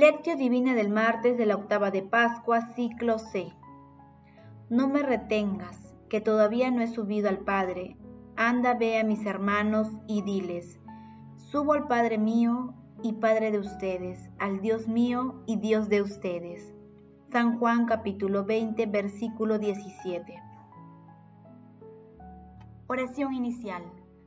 Lectio Divina del martes de la octava de Pascua, ciclo C. No me retengas, que todavía no he subido al Padre. Anda, ve a mis hermanos y diles, subo al Padre mío y Padre de ustedes, al Dios mío y Dios de ustedes. San Juan capítulo 20, versículo 17. Oración inicial.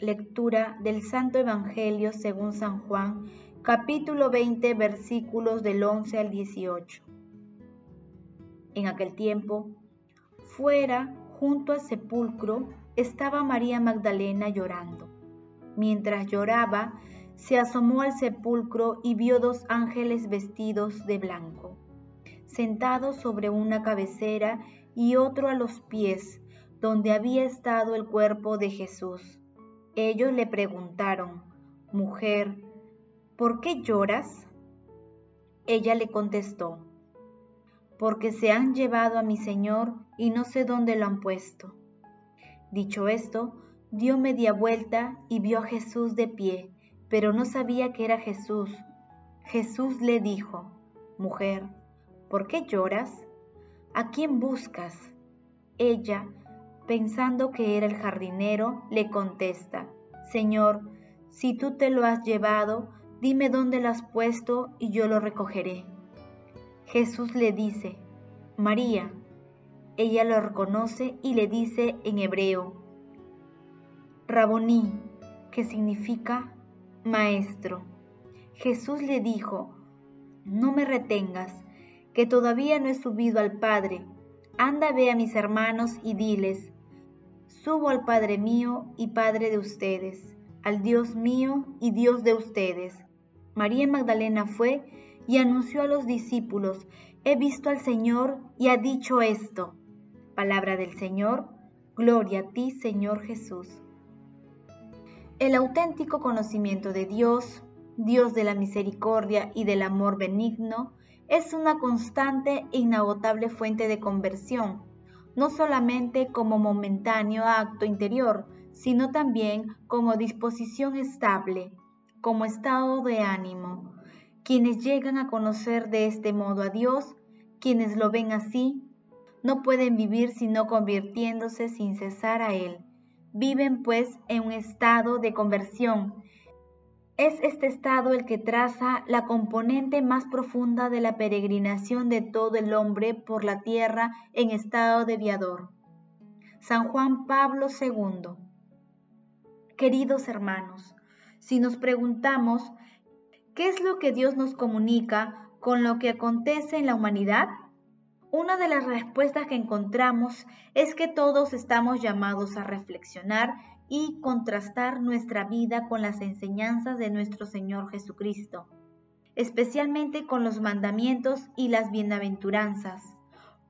Lectura del Santo Evangelio según San Juan, capítulo 20, versículos del 11 al 18. En aquel tiempo, fuera, junto al sepulcro, estaba María Magdalena llorando. Mientras lloraba, se asomó al sepulcro y vio dos ángeles vestidos de blanco, sentados sobre una cabecera y otro a los pies, donde había estado el cuerpo de Jesús. Ellos le preguntaron, Mujer, ¿por qué lloras? Ella le contestó, Porque se han llevado a mi Señor y no sé dónde lo han puesto. Dicho esto, dio media vuelta y vio a Jesús de pie, pero no sabía que era Jesús. Jesús le dijo, Mujer, ¿por qué lloras? ¿A quién buscas? Ella, pensando que era el jardinero, le contesta, Señor, si tú te lo has llevado, dime dónde lo has puesto y yo lo recogeré. Jesús le dice, María. Ella lo reconoce y le dice en hebreo, Raboní, que significa maestro. Jesús le dijo, no me retengas, que todavía no he subido al Padre. Anda, ve a mis hermanos y diles, Subo al Padre mío y Padre de ustedes, al Dios mío y Dios de ustedes. María Magdalena fue y anunció a los discípulos, he visto al Señor y ha dicho esto. Palabra del Señor, gloria a ti Señor Jesús. El auténtico conocimiento de Dios, Dios de la misericordia y del amor benigno, es una constante e inagotable fuente de conversión no solamente como momentáneo acto interior, sino también como disposición estable, como estado de ánimo. Quienes llegan a conocer de este modo a Dios, quienes lo ven así, no pueden vivir sino convirtiéndose sin cesar a Él. Viven pues en un estado de conversión, es este estado el que traza la componente más profunda de la peregrinación de todo el hombre por la tierra en estado de viador. San Juan Pablo II. Queridos hermanos, si nos preguntamos, ¿qué es lo que Dios nos comunica con lo que acontece en la humanidad? Una de las respuestas que encontramos es que todos estamos llamados a reflexionar y contrastar nuestra vida con las enseñanzas de nuestro Señor Jesucristo, especialmente con los mandamientos y las bienaventuranzas.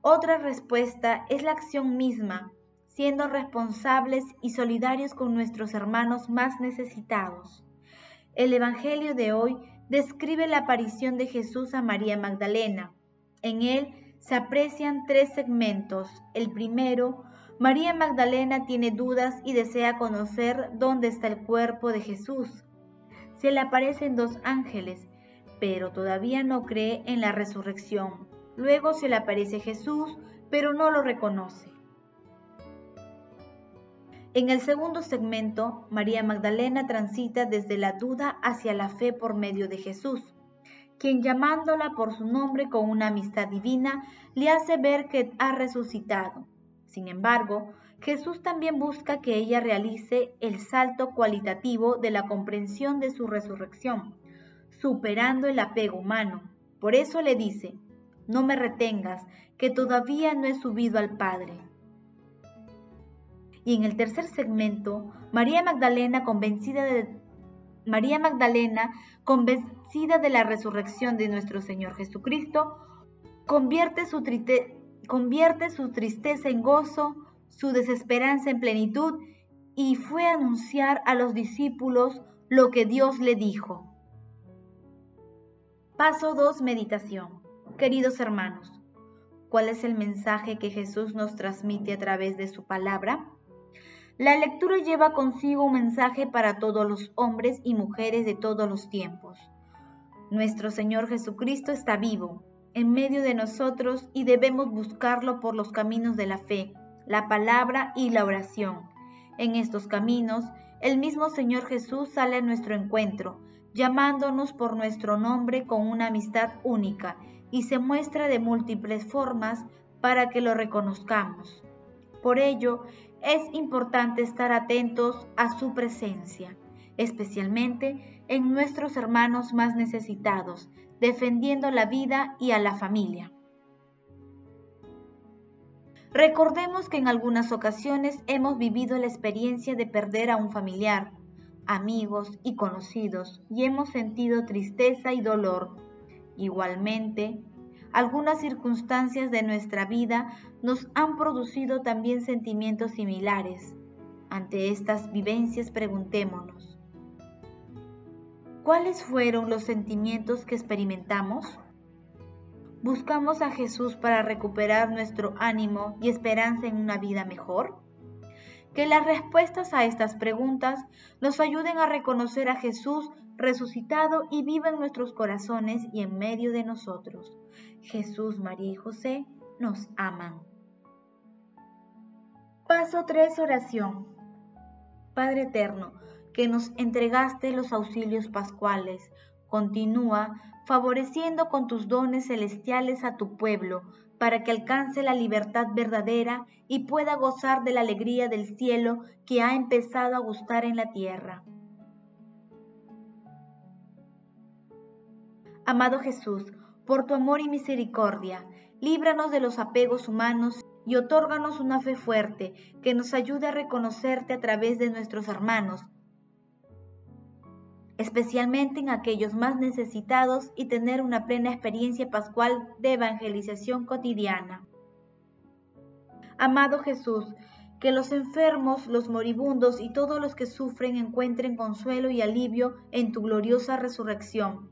Otra respuesta es la acción misma, siendo responsables y solidarios con nuestros hermanos más necesitados. El Evangelio de hoy describe la aparición de Jesús a María Magdalena. En él se aprecian tres segmentos. El primero, María Magdalena tiene dudas y desea conocer dónde está el cuerpo de Jesús. Se le aparecen dos ángeles, pero todavía no cree en la resurrección. Luego se le aparece Jesús, pero no lo reconoce. En el segundo segmento, María Magdalena transita desde la duda hacia la fe por medio de Jesús, quien llamándola por su nombre con una amistad divina, le hace ver que ha resucitado. Sin embargo, Jesús también busca que ella realice el salto cualitativo de la comprensión de su resurrección, superando el apego humano. Por eso le dice, no me retengas, que todavía no he subido al Padre. Y en el tercer segmento, María Magdalena, convencida de, la resurrección de nuestro Señor Jesucristo, convierte su, convierte su tristeza en gozo, su desesperanza en plenitud y fue a anunciar a los discípulos lo que Dios le dijo. Paso 2. Meditación. Queridos hermanos, ¿cuál es el mensaje que Jesús nos transmite a través de su palabra? La lectura lleva consigo un mensaje para todos los hombres y mujeres de todos los tiempos. Nuestro Señor Jesucristo está vivo, en medio de nosotros y debemos buscarlo por los caminos de la fe, la palabra y la oración. En estos caminos, el mismo Señor Jesús sale a nuestro encuentro, llamándonos por nuestro nombre con una amistad única y se muestra de múltiples formas para que lo reconozcamos. Por ello, es importante estar atentos a su presencia, especialmente en nuestros hermanos más necesitados, defendiendo la vida y a la familia. Recordemos que en algunas ocasiones hemos vivido la experiencia de perder a un familiar, amigos y conocidos y hemos sentido tristeza y dolor. Igualmente, algunas circunstancias de nuestra vida nos han producido también sentimientos similares. Ante estas vivencias preguntémonos, ¿cuáles fueron los sentimientos que experimentamos? ¿Buscamos a Jesús para recuperar nuestro ánimo y esperanza en una vida mejor? Que las respuestas a estas preguntas nos ayuden a reconocer a Jesús resucitado y vivo en nuestros corazones y en medio de nosotros. Jesús, María y José nos aman. Paso 3, oración. Padre Eterno, que nos entregaste los auxilios pascuales, continúa favoreciendo con tus dones celestiales a tu pueblo, para que alcance la libertad verdadera y pueda gozar de la alegría del cielo que ha empezado a gustar en la tierra. Amado Jesús, por tu amor y misericordia, líbranos de los apegos humanos y otórganos una fe fuerte que nos ayude a reconocerte a través de nuestros hermanos, especialmente en aquellos más necesitados y tener una plena experiencia pascual de evangelización cotidiana. Amado Jesús, que los enfermos, los moribundos y todos los que sufren encuentren consuelo y alivio en tu gloriosa resurrección.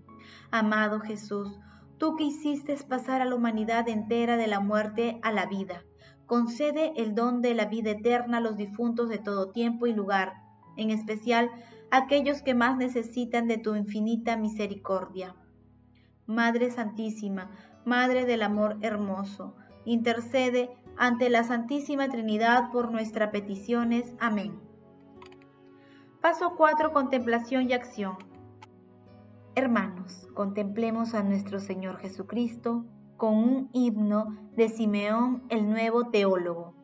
Amado Jesús, tú que hiciste pasar a la humanidad entera de la muerte a la vida, concede el don de la vida eterna a los difuntos de todo tiempo y lugar, en especial aquellos que más necesitan de tu infinita misericordia. Madre Santísima, Madre del Amor Hermoso, intercede ante la Santísima Trinidad por nuestras peticiones. Amén. Paso 4. Contemplación y acción. Hermanos, contemplemos a nuestro Señor Jesucristo con un himno de Simeón el nuevo teólogo.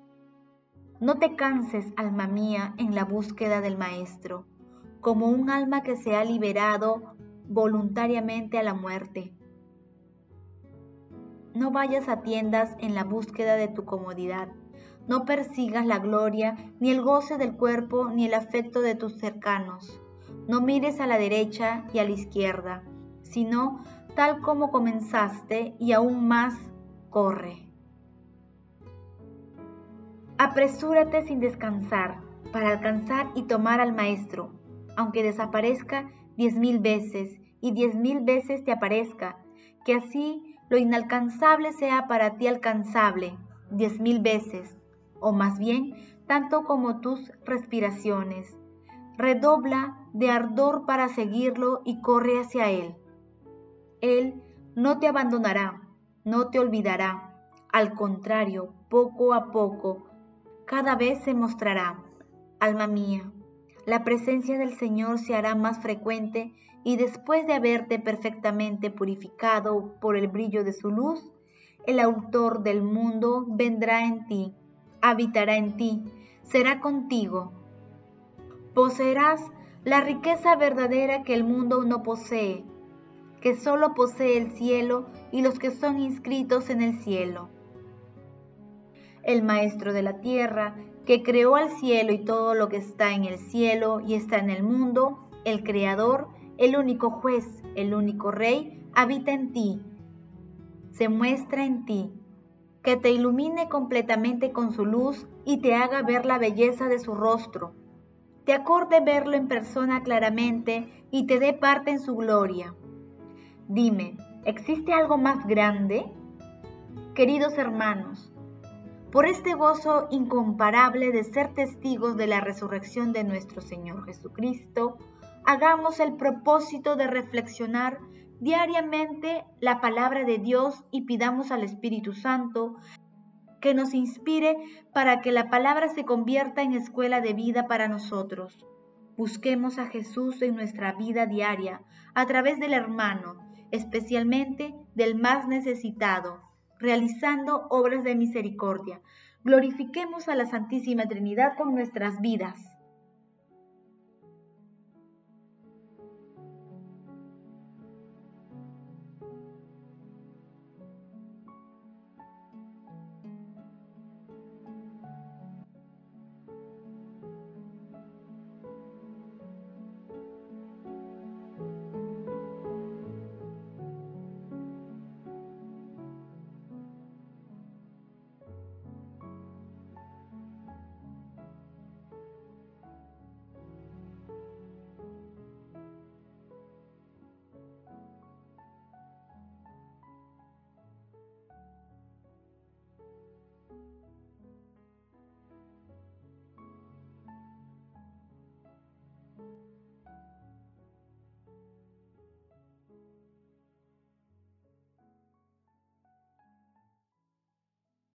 No te canses, alma mía, en la búsqueda del Maestro como un alma que se ha liberado voluntariamente a la muerte. No vayas a tiendas en la búsqueda de tu comodidad. No persigas la gloria, ni el goce del cuerpo, ni el afecto de tus cercanos. No mires a la derecha y a la izquierda, sino tal como comenzaste y aún más, corre. Apresúrate sin descansar para alcanzar y tomar al Maestro, aunque desaparezca diez mil veces y diez mil veces te aparezca, que así lo inalcanzable sea para ti alcanzable diez mil veces, o más bien tanto como tus respiraciones. Redobla de ardor para seguirlo y corre hacia Él. Él no te abandonará, no te olvidará. Al contrario, poco a poco, cada vez se mostrará. Alma mía, la presencia del Señor se hará más frecuente y después de haberte perfectamente purificado por el brillo de su luz, el autor del mundo vendrá en ti, habitará en ti, será contigo. Poseerás la riqueza verdadera que el mundo no posee, que solo posee el cielo y los que son inscritos en el cielo. El Maestro de la tierra que creó al cielo y todo lo que está en el cielo y está en el mundo, el Creador, el único juez, el único Rey, habita en ti, se muestra en ti, que te ilumine completamente con su luz y te haga ver la belleza de su rostro, te acorde verlo en persona claramente y te dé parte en su gloria. Dime, ¿existe algo más grande? Queridos hermanos, por este gozo incomparable de ser testigos de la resurrección de nuestro Señor Jesucristo, hagamos el propósito de reflexionar diariamente la palabra de Dios y pidamos al Espíritu Santo que nos inspire para que la palabra se convierta en escuela de vida para nosotros. Busquemos a Jesús en nuestra vida diaria a través del hermano, especialmente del más necesitado, realizando obras de misericordia. Glorifiquemos a la Santísima Trinidad con nuestras vidas.